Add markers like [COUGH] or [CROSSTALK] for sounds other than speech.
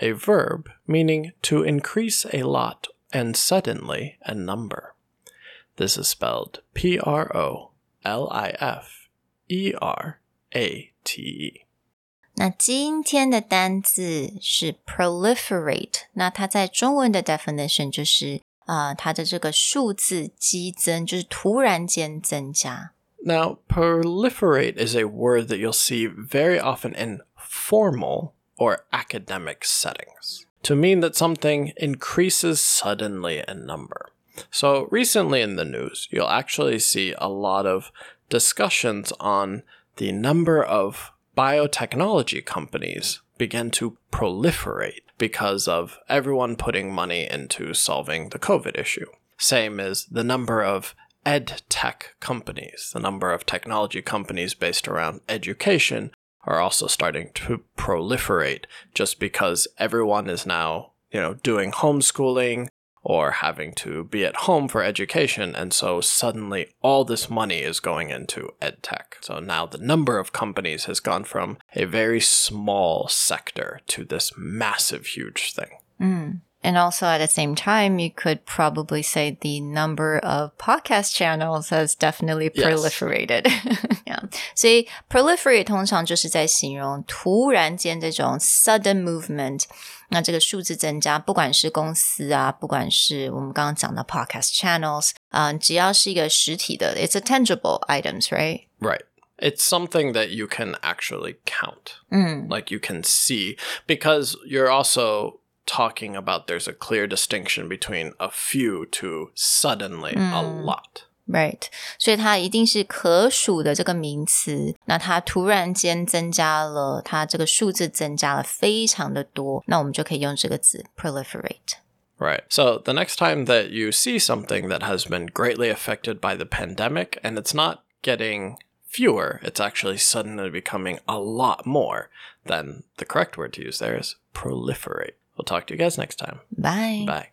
a verb meaning to increase a lot and suddenly a number. This is spelled P R O L I F E R A T E. 那今天的单字是 proliferate，那它在中文的 definition 就是啊、呃，它的这个数字激增，就是突然间增加。 Now, proliferate is a word that you'll see very often in formal or academic settings to mean that something increases suddenly in number. So, recently in the news, you'll actually see a lot of discussions on the number of biotechnology companies begin to proliferate because of everyone putting money into solving the COVID issue. Same as the number of ed tech companies, the number of technology companies based around education are also starting to proliferate just because everyone is now, you know, doing homeschooling or having to be at home for education. And so suddenly all this money is going into ed tech. So now the number of companies has gone from a very small sector to this massive, huge thing. Mm. And also at the same time, you could probably say the number of podcast channels has definitely Yes. proliferated. [LAUGHS] yeah. 所以 proliferate 通常就是在形容突然间这种 sudden movement。那这个数字增加，不管是公司啊，不管是我们刚刚讲的 podcast channels，啊、只要是一个实体的，it's a tangible items, right? Right. It's something that you can actually count. Like you can see, because you're also talking about there's a clear distinction between a few to suddenly a lot. Right，所以它一定是可数的这个名词。那它突然间增加了，它这个数字增加了非常的多，那我们就可以用这个字 proliferate。 Right. So the next time that you see something that has been greatly affected by the pandemic and it's not getting fewer, it's actually suddenly becoming a lot more, then the correct word to use there is proliferate. We'll talk to you guys next time. Bye。 Bye.